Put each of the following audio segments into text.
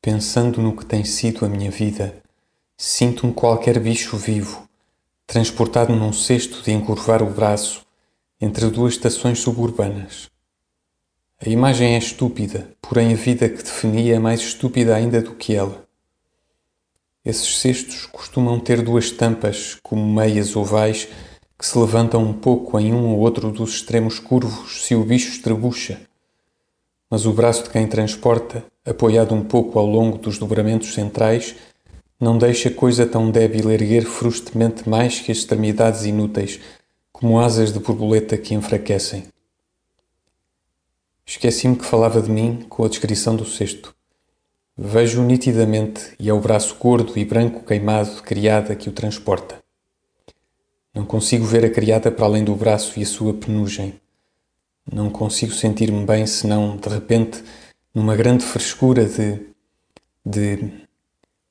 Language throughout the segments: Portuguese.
pensando no que tem sido a minha vida, sinto-me qualquer bicho vivo, transportado num cesto de encurvar o braço entre duas estações suburbanas. A imagem é estúpida, porém a vida que definia é mais estúpida ainda do que ela. Esses cestos costumam ter duas tampas, como meias ovais, que se levantam um pouco em um ou outro dos extremos curvos se o bicho estrebucha. Mas o braço de quem transporta, apoiado um pouco ao longo dos dobramentos centrais, não deixa coisa tão débil erguer frustemente mais que as extremidades inúteis, como asas de borboleta que enfraquecem. Esqueci-me que falava de mim com a descrição do cesto. Vejo nitidamente e é o braço gordo e branco queimado de criada que o transporta. Não consigo ver a criada para além do braço e a sua penugem. Não consigo sentir-me bem senão, de repente, numa grande frescura de. de.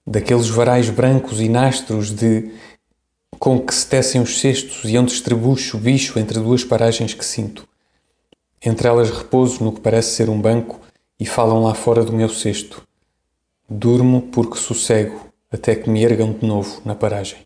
daqueles varais brancos e nastros de. com que se tecem os cestos e onde estrebucho o bicho entre duas paragens que sinto. Entre elas repouso no que parece ser um banco e falam lá fora do meu cesto. Durmo porque sossego até que me ergam de novo na paragem.